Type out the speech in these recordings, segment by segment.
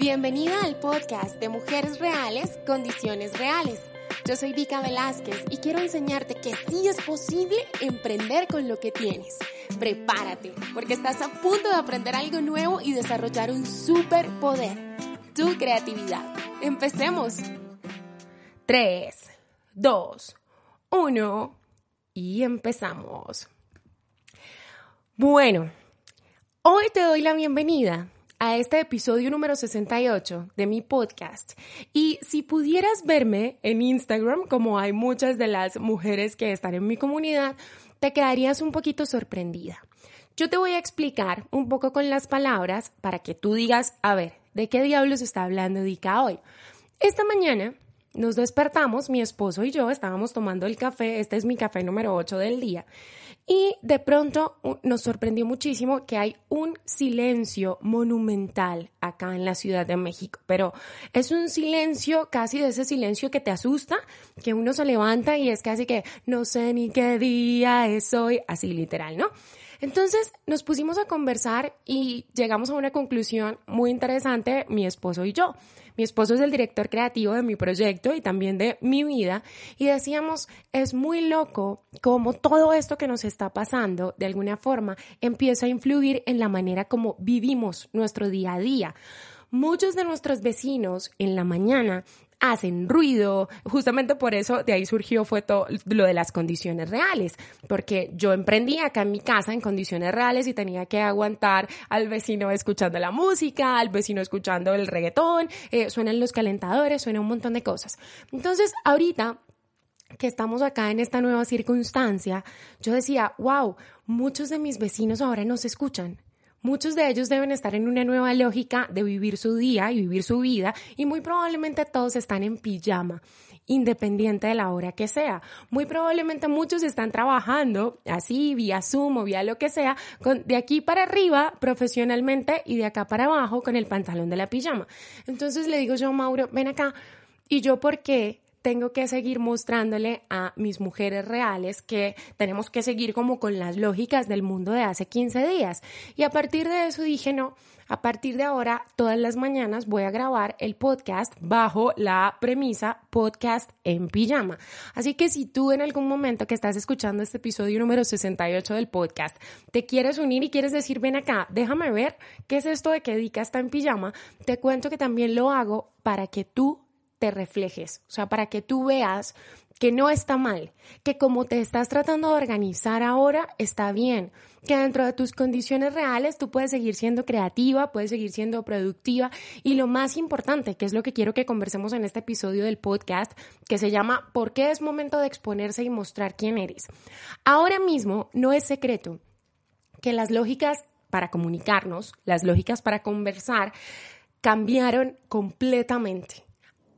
Bienvenida al podcast de Mujeres Reales, Condiciones Reales. Yo soy Vika Velázquez y quiero enseñarte que sí es posible emprender con lo que tienes. Prepárate, porque estás a punto de aprender algo nuevo y desarrollar un superpoder, tu creatividad. Empecemos. 3, 2, 1 y empezamos. Bueno, hoy te doy la bienvenida a este episodio número 68 de mi podcast. Y si pudieras verme en Instagram, como hay muchas de las mujeres que están en mi comunidad, te quedarías un poquito sorprendida. Yo te voy a explicar un poco con las palabras para que tú digas, a ver, ¿de qué diablos está hablando Dika hoy? Esta mañana nos despertamos, mi esposo y yo estábamos tomando el café, este es mi café número 8 del día, y de pronto nos sorprendió muchísimo que hay un silencio monumental acá en la Ciudad de México, pero es un silencio casi de ese silencio que te asusta, que uno se levanta y es casi que no sé ni qué día es hoy, así literal, ¿no? Entonces nos pusimos a conversar y llegamos a una conclusión muy interesante, mi esposo y yo. Mi esposo es el director creativo de mi proyecto y también de mi vida y decíamos, es muy loco cómo todo esto que nos está pasando de alguna forma empieza a influir en la manera como vivimos nuestro día a día. Muchos de nuestros vecinos en la mañana hacen ruido. Justamente por eso de ahí surgió fue todo lo de las condiciones reales, porque yo emprendí acá en mi casa en condiciones reales y tenía que aguantar al vecino escuchando la música, al vecino escuchando el reggaetón, eh, suenan los calentadores, suena un montón de cosas. Entonces, ahorita que estamos acá en esta nueva circunstancia, yo decía, wow, muchos de mis vecinos ahora nos escuchan Muchos de ellos deben estar en una nueva lógica de vivir su día y vivir su vida y muy probablemente todos están en pijama, independiente de la hora que sea. Muy probablemente muchos están trabajando así, vía Zoom o vía lo que sea, con, de aquí para arriba profesionalmente y de acá para abajo con el pantalón de la pijama. Entonces le digo yo, Mauro, ven acá. ¿Y yo por qué tengo que seguir mostrándole a mis mujeres reales que tenemos que seguir como con las lógicas del mundo de hace 15 días. Y a partir de eso dije, no, a partir de ahora, todas las mañanas voy a grabar el podcast bajo la premisa podcast en pijama. Así que si tú en algún momento que estás escuchando este episodio número 68 del podcast, te quieres unir y quieres decir, ven acá, déjame ver qué es esto de que Dika está en pijama, te cuento que también lo hago para que tú te reflejes, o sea, para que tú veas que no está mal, que como te estás tratando de organizar ahora, está bien, que dentro de tus condiciones reales tú puedes seguir siendo creativa, puedes seguir siendo productiva y lo más importante, que es lo que quiero que conversemos en este episodio del podcast, que se llama ¿Por qué es momento de exponerse y mostrar quién eres? Ahora mismo no es secreto que las lógicas para comunicarnos, las lógicas para conversar, cambiaron completamente.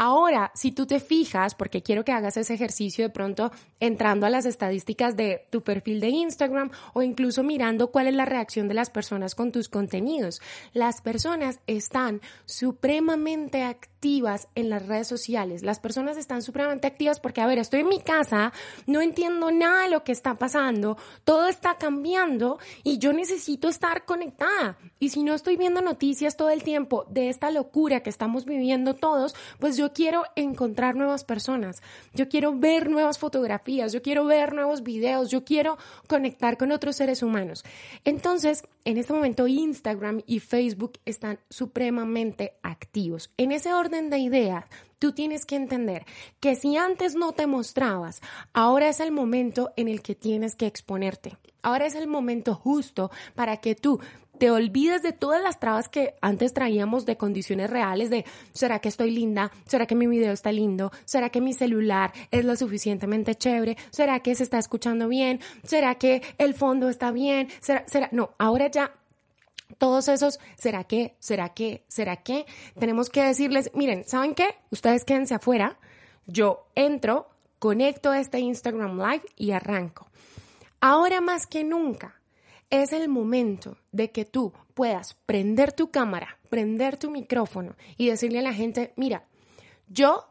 Ahora, si tú te fijas, porque quiero que hagas ese ejercicio de pronto entrando a las estadísticas de tu perfil de Instagram o incluso mirando cuál es la reacción de las personas con tus contenidos. Las personas están supremamente activas en las redes sociales. Las personas están supremamente activas porque, a ver, estoy en mi casa, no entiendo nada de lo que está pasando, todo está cambiando y yo necesito estar conectada. Y si no estoy viendo noticias todo el tiempo de esta locura que estamos viviendo todos, pues yo quiero encontrar nuevas personas, yo quiero ver nuevas fotografías, yo quiero ver nuevos videos, yo quiero conectar con otros seres humanos. Entonces, en este momento Instagram y Facebook están supremamente activos. En ese orden de ideas, tú tienes que entender que si antes no te mostrabas, ahora es el momento en el que tienes que exponerte. Ahora es el momento justo para que tú te olvides de todas las trabas que antes traíamos de condiciones reales de ¿será que estoy linda? ¿Será que mi video está lindo? ¿Será que mi celular es lo suficientemente chévere? ¿Será que se está escuchando bien? ¿Será que el fondo está bien? ¿Será, será? No, ahora ya todos esos, ¿será que? ¿Será que? ¿Será que? Tenemos que decirles, miren, ¿saben qué? Ustedes quédense afuera, yo entro, conecto este Instagram Live y arranco. Ahora más que nunca, es el momento de que tú puedas prender tu cámara, prender tu micrófono y decirle a la gente, mira, yo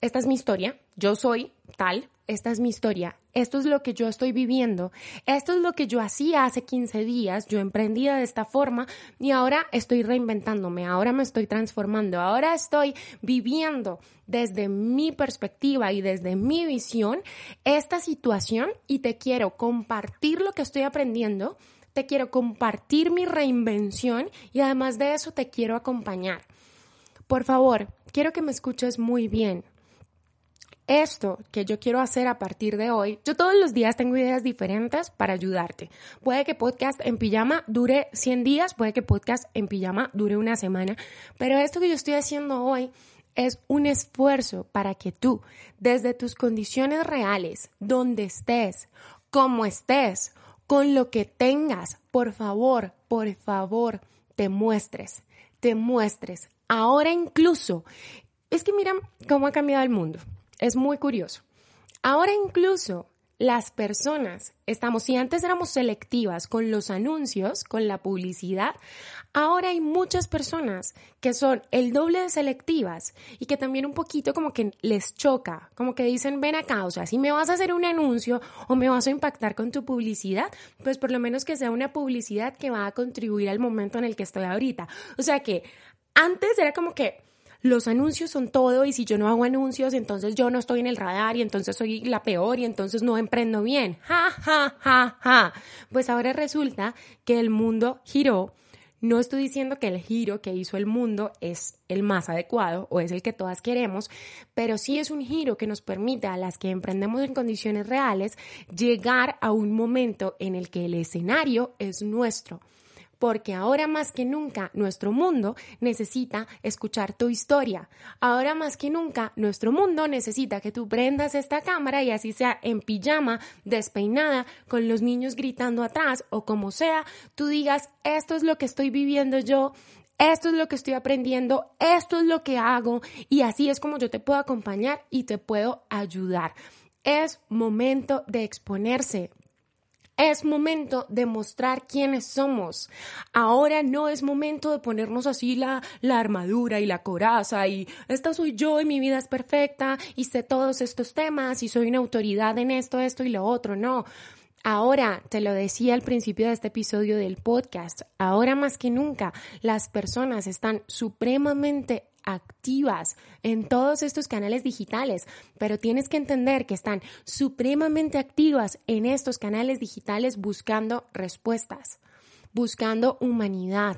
esta es mi historia, yo soy tal, esta es mi historia, esto es lo que yo estoy viviendo, esto es lo que yo hacía hace 15 días, yo emprendía de esta forma y ahora estoy reinventándome, ahora me estoy transformando, ahora estoy viviendo desde mi perspectiva y desde mi visión esta situación y te quiero compartir lo que estoy aprendiendo, te quiero compartir mi reinvención y además de eso te quiero acompañar. Por favor, quiero que me escuches muy bien esto que yo quiero hacer a partir de hoy, yo todos los días tengo ideas diferentes para ayudarte. Puede que podcast en pijama dure 100 días, puede que podcast en pijama dure una semana, pero esto que yo estoy haciendo hoy es un esfuerzo para que tú, desde tus condiciones reales, donde estés, como estés, con lo que tengas, por favor, por favor, te muestres, te muestres. Ahora incluso, es que mira cómo ha cambiado el mundo es muy curioso. Ahora incluso las personas estamos, si antes éramos selectivas con los anuncios, con la publicidad, ahora hay muchas personas que son el doble de selectivas y que también un poquito como que les choca, como que dicen, ven acá, o sea, si me vas a hacer un anuncio o me vas a impactar con tu publicidad, pues por lo menos que sea una publicidad que va a contribuir al momento en el que estoy ahorita. O sea que antes era como que los anuncios son todo y si yo no hago anuncios, entonces yo no estoy en el radar y entonces soy la peor y entonces no emprendo bien. Ja, ja, ja, ja. Pues ahora resulta que el mundo giró. No estoy diciendo que el giro que hizo el mundo es el más adecuado o es el que todas queremos, pero sí es un giro que nos permite a las que emprendemos en condiciones reales llegar a un momento en el que el escenario es nuestro porque ahora más que nunca nuestro mundo necesita escuchar tu historia. Ahora más que nunca nuestro mundo necesita que tú prendas esta cámara y así sea en pijama, despeinada, con los niños gritando atrás o como sea, tú digas, esto es lo que estoy viviendo yo, esto es lo que estoy aprendiendo, esto es lo que hago y así es como yo te puedo acompañar y te puedo ayudar. Es momento de exponerse. Es momento de mostrar quiénes somos. Ahora no es momento de ponernos así la, la armadura y la coraza y esta soy yo y mi vida es perfecta y sé todos estos temas y soy una autoridad en esto, esto y lo otro. No. Ahora, te lo decía al principio de este episodio del podcast, ahora más que nunca las personas están supremamente activas en todos estos canales digitales, pero tienes que entender que están supremamente activas en estos canales digitales buscando respuestas, buscando humanidad,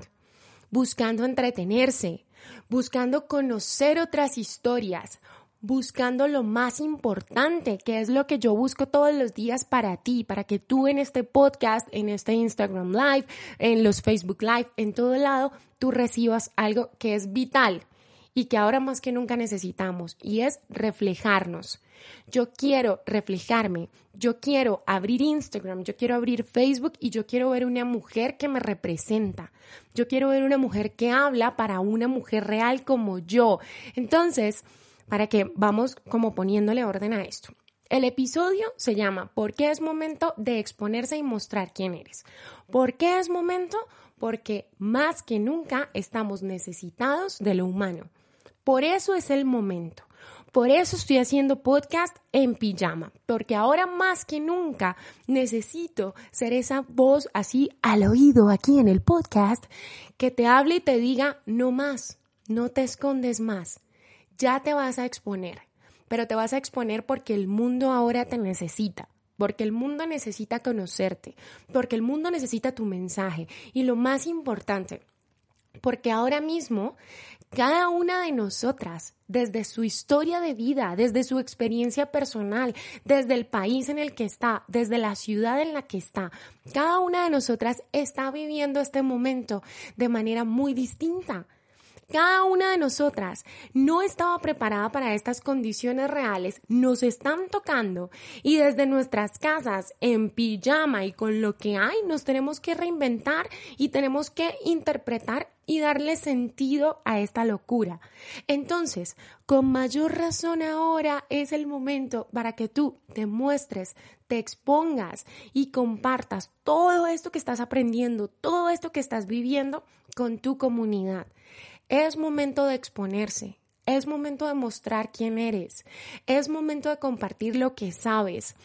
buscando entretenerse, buscando conocer otras historias, buscando lo más importante, que es lo que yo busco todos los días para ti, para que tú en este podcast, en este Instagram Live, en los Facebook Live, en todo lado, tú recibas algo que es vital y que ahora más que nunca necesitamos y es reflejarnos. Yo quiero reflejarme, yo quiero abrir Instagram, yo quiero abrir Facebook y yo quiero ver una mujer que me representa. Yo quiero ver una mujer que habla para una mujer real como yo. Entonces, para que vamos como poniéndole orden a esto. El episodio se llama ¿Por qué es momento de exponerse y mostrar quién eres? ¿Por qué es momento? Porque más que nunca estamos necesitados de lo humano. Por eso es el momento. Por eso estoy haciendo podcast en pijama, porque ahora más que nunca necesito ser esa voz así al oído aquí en el podcast que te hable y te diga no más, no te escondes más, ya te vas a exponer, pero te vas a exponer porque el mundo ahora te necesita. Porque el mundo necesita conocerte, porque el mundo necesita tu mensaje. Y lo más importante, porque ahora mismo cada una de nosotras, desde su historia de vida, desde su experiencia personal, desde el país en el que está, desde la ciudad en la que está, cada una de nosotras está viviendo este momento de manera muy distinta. Cada una de nosotras no estaba preparada para estas condiciones reales, nos están tocando y desde nuestras casas en pijama y con lo que hay nos tenemos que reinventar y tenemos que interpretar y darle sentido a esta locura. Entonces, con mayor razón ahora es el momento para que tú te muestres, te expongas y compartas todo esto que estás aprendiendo, todo esto que estás viviendo con tu comunidad. Es momento de exponerse. Es momento de mostrar quién eres. Es momento de compartir lo que sabes.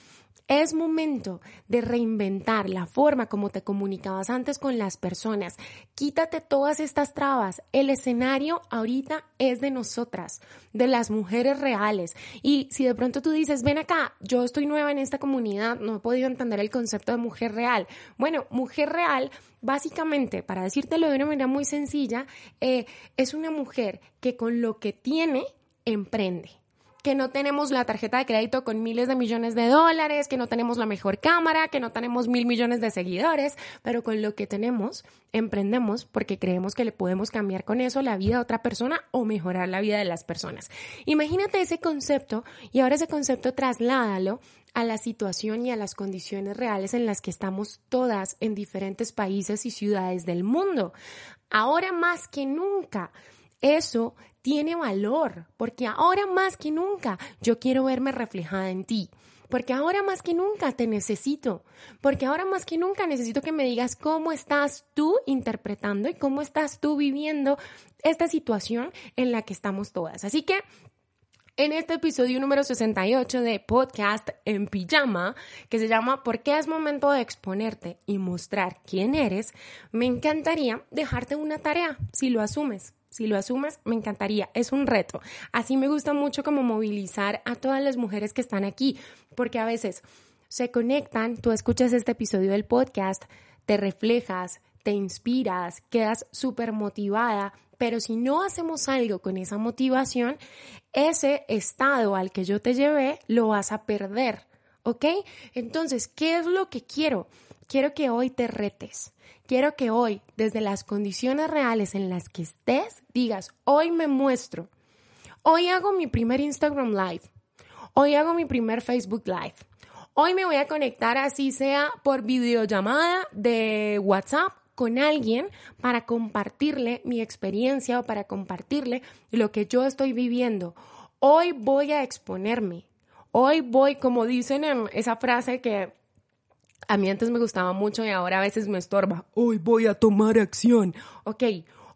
Es momento de reinventar la forma como te comunicabas antes con las personas. Quítate todas estas trabas. El escenario ahorita es de nosotras, de las mujeres reales. Y si de pronto tú dices, ven acá, yo estoy nueva en esta comunidad, no he podido entender el concepto de mujer real. Bueno, mujer real básicamente, para decírtelo de una manera muy sencilla, eh, es una mujer que con lo que tiene emprende que no tenemos la tarjeta de crédito con miles de millones de dólares, que no tenemos la mejor cámara, que no tenemos mil millones de seguidores, pero con lo que tenemos emprendemos porque creemos que le podemos cambiar con eso la vida a otra persona o mejorar la vida de las personas. Imagínate ese concepto y ahora ese concepto trasládalo a la situación y a las condiciones reales en las que estamos todas en diferentes países y ciudades del mundo. Ahora más que nunca, eso tiene valor, porque ahora más que nunca yo quiero verme reflejada en ti. Porque ahora más que nunca te necesito. Porque ahora más que nunca necesito que me digas cómo estás tú interpretando y cómo estás tú viviendo esta situación en la que estamos todas. Así que en este episodio número 68 de podcast en pijama, que se llama ¿Por qué es momento de exponerte y mostrar quién eres? Me encantaría dejarte una tarea, si lo asumes. Si lo asumes, me encantaría. Es un reto. Así me gusta mucho como movilizar a todas las mujeres que están aquí, porque a veces se conectan, tú escuchas este episodio del podcast, te reflejas, te inspiras, quedas súper motivada, pero si no hacemos algo con esa motivación, ese estado al que yo te llevé lo vas a perder, ¿ok? Entonces, ¿qué es lo que quiero? Quiero que hoy te retes quiero que hoy, desde las condiciones reales en las que estés, digas, hoy me muestro, hoy hago mi primer Instagram Live, hoy hago mi primer Facebook Live, hoy me voy a conectar así sea por videollamada de WhatsApp con alguien para compartirle mi experiencia o para compartirle lo que yo estoy viviendo. Hoy voy a exponerme. Hoy voy, como dicen en esa frase que a mí antes me gustaba mucho y ahora a veces me estorba. Hoy voy a tomar acción. Ok,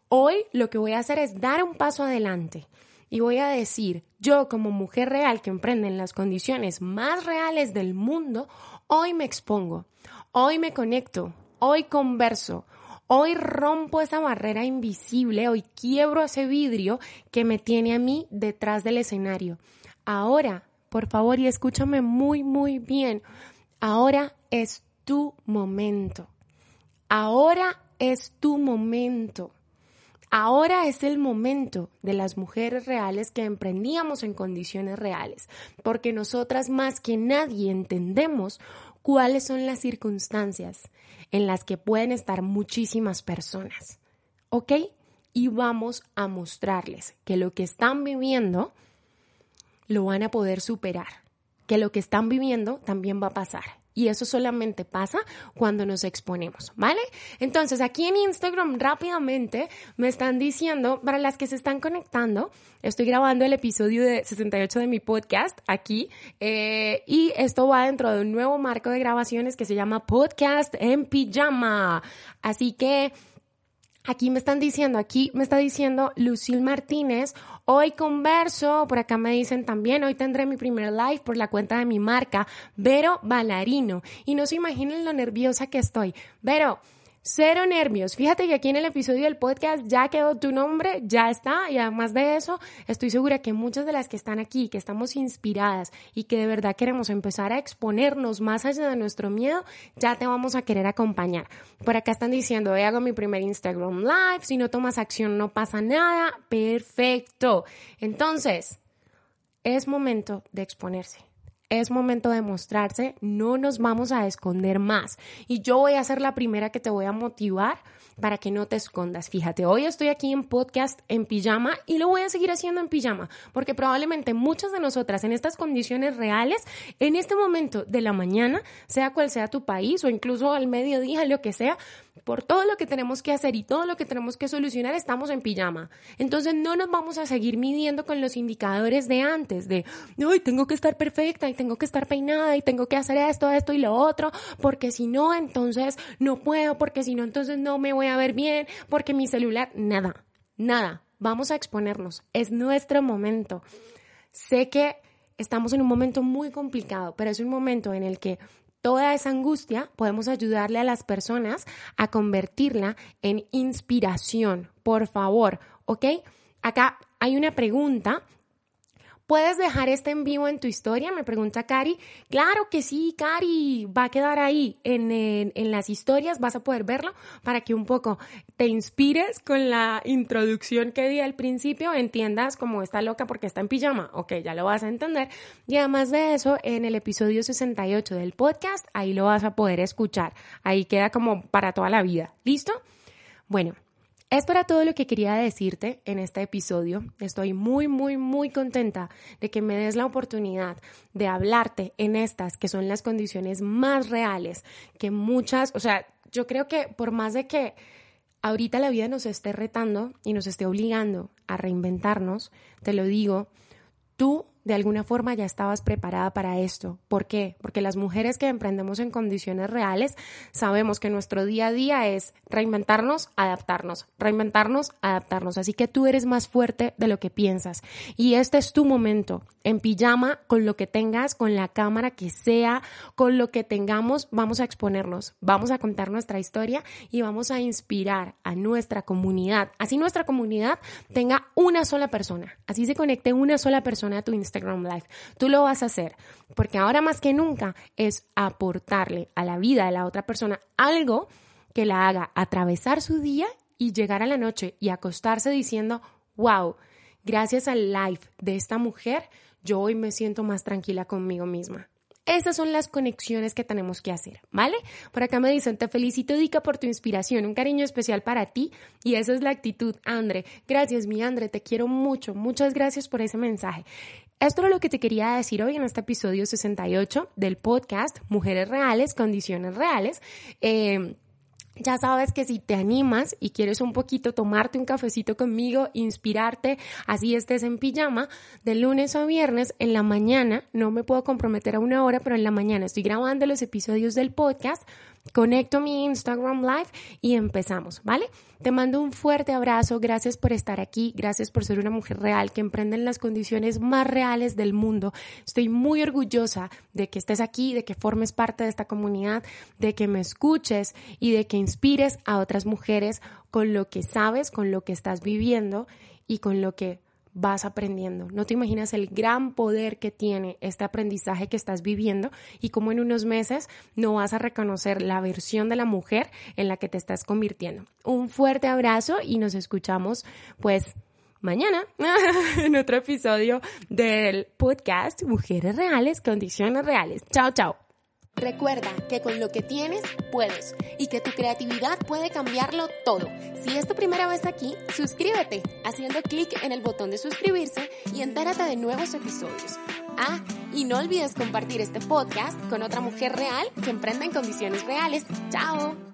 hoy lo que voy a hacer es dar un paso adelante y voy a decir, yo como mujer real que emprende en las condiciones más reales del mundo, hoy me expongo, hoy me conecto, hoy converso, hoy rompo esa barrera invisible, hoy quiebro ese vidrio que me tiene a mí detrás del escenario. Ahora, por favor, y escúchame muy, muy bien, ahora es tu momento. Ahora es tu momento. Ahora es el momento de las mujeres reales que emprendíamos en condiciones reales, porque nosotras más que nadie entendemos cuáles son las circunstancias en las que pueden estar muchísimas personas. ¿Ok? Y vamos a mostrarles que lo que están viviendo lo van a poder superar, que lo que están viviendo también va a pasar y eso solamente pasa cuando nos exponemos, ¿vale? Entonces, aquí en Instagram rápidamente me están diciendo, para las que se están conectando, estoy grabando el episodio de 68 de mi podcast aquí eh, y esto va dentro de un nuevo marco de grabaciones que se llama Podcast en Pijama. Así que... Aquí me están diciendo, aquí me está diciendo Lucille Martínez, hoy converso, por acá me dicen también, hoy tendré mi primer live por la cuenta de mi marca, Vero Balarino. Y no se imaginen lo nerviosa que estoy. Vero, Cero nervios. Fíjate que aquí en el episodio del podcast ya quedó tu nombre, ya está. Y además de eso, estoy segura que muchas de las que están aquí, que estamos inspiradas y que de verdad queremos empezar a exponernos más allá de nuestro miedo, ya te vamos a querer acompañar. Por acá están diciendo, hoy hago mi primer Instagram Live, si no tomas acción no pasa nada. Perfecto. Entonces, es momento de exponerse es momento de mostrarse, no nos vamos a esconder más. Y yo voy a ser la primera que te voy a motivar para que no te escondas. Fíjate, hoy estoy aquí en podcast en pijama y lo voy a seguir haciendo en pijama, porque probablemente muchas de nosotras en estas condiciones reales, en este momento de la mañana, sea cual sea tu país o incluso al mediodía, lo que sea, por todo lo que tenemos que hacer y todo lo que tenemos que solucionar, estamos en pijama. Entonces no nos vamos a seguir midiendo con los indicadores de antes, de, hoy tengo que estar perfecta y tengo que estar peinada y tengo que hacer esto, esto y lo otro, porque si no, entonces no puedo, porque si no, entonces no me voy a ver bien, porque mi celular, nada, nada. vamos a exponernos. Es nuestro momento. Sé que estamos en un momento muy complicado, pero es un momento en el que toda esa angustia podemos ayudarle a las personas a convertirla en inspiración. Por favor, ¿ok? Acá hay una pregunta ¿Puedes dejar este en vivo en tu historia? Me pregunta Cari. Claro que sí, Cari. Va a quedar ahí en, las historias. Vas a poder verlo para que un poco te inspires con la introducción que di al principio. Entiendas cómo está loca porque está en pijama. Ok, ya lo vas a entender. Y además de eso, en el episodio 68 del podcast, ahí lo vas a poder escuchar. Ahí queda como para toda la vida. ¿Listo? Bueno, esto era todo lo que quería decirte en este episodio. Estoy muy, muy, muy contenta de que me des la oportunidad de hablarte en estas que son las condiciones más reales que muchas, o sea, yo creo que por más de que ahorita la vida nos esté retando y nos esté obligando a reinventarnos, te lo digo, tú de alguna forma ya estabas preparada para esto. ¿Por qué? Porque las mujeres que emprendemos en condiciones reales sabemos que nuestro día a día es reinventarnos, adaptarnos, reinventarnos, adaptarnos. Así que tú eres más fuerte de lo que piensas. Y este es tu momento. En pijama, con lo que tengas, con la cámara que sea, con lo que tengamos, vamos a exponernos, vamos a contar nuestra historia y vamos a inspirar a nuestra comunidad. Así nuestra comunidad tenga una sola persona. Así se conecte una sola persona a tu Instagram Instagram Live. Tú lo vas a hacer porque ahora más que nunca es aportarle a la vida de la otra persona algo que la haga atravesar su día y llegar a la noche y acostarse diciendo, wow, gracias al live de esta mujer, yo hoy me siento más tranquila conmigo misma. Esas son las conexiones que tenemos que hacer, ¿vale? Por acá me dicen, te felicito, Dica, por tu inspiración, un cariño especial para ti y esa es la actitud, Andre. Gracias, mi Andre, te quiero mucho, muchas gracias por ese mensaje. Esto es lo que te quería decir hoy en este episodio 68 del podcast Mujeres Reales, Condiciones Reales. Eh, ya sabes que si te animas y quieres un poquito tomarte un cafecito conmigo, inspirarte, así estés en pijama, de lunes a viernes en la mañana, no me puedo comprometer a una hora, pero en la mañana estoy grabando los episodios del podcast conecto mi Instagram Live y empezamos, ¿vale? Te mando un fuerte abrazo, gracias por estar aquí, gracias por ser una mujer real que emprende en las condiciones más reales del mundo. Estoy muy orgullosa de que estés aquí, de que formes parte de esta comunidad, de que me escuches y de que inspires a otras mujeres con lo que sabes, con lo que estás viviendo y con lo que vas aprendiendo. No te imaginas el gran poder que tiene este aprendizaje que estás viviendo y cómo en unos meses no vas a reconocer la versión de la mujer en la que te estás convirtiendo. Un fuerte abrazo y nos escuchamos pues mañana en otro episodio del podcast Mujeres Reales, Condiciones Reales. Chao, chao. Recuerda que con lo que tienes puedes y que tu creatividad puede cambiarlo todo. Si es tu primera vez aquí, suscríbete haciendo clic en el botón de suscribirse y entérate de nuevos episodios. Ah, y no olvides compartir este podcast con otra mujer real que emprenda en condiciones reales. ¡Chao!